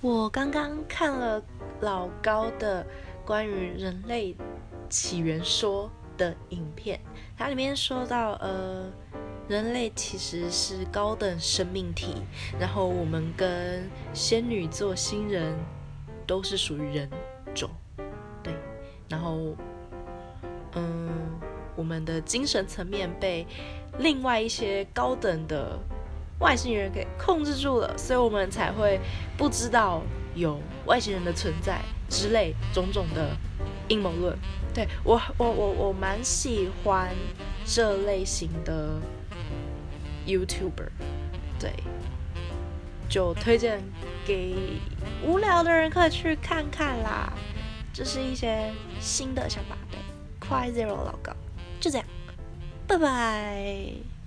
我刚刚看了老高的关于人类起源说的影片，它里面说到，呃，人类其实是高等生命体，然后我们跟仙女座星人都是属于人种，对，然后，嗯，我们的精神层面被另外一些高等的。外星人给控制住了，所以我们才会不知道有外星人的存在之类种种的阴谋论。对我，我，我，我蛮喜欢这类型的 YouTuber，对，就推荐给无聊的人可以去看看啦。这是一些新的想法，对，快 Zero 老高，就这样，拜拜。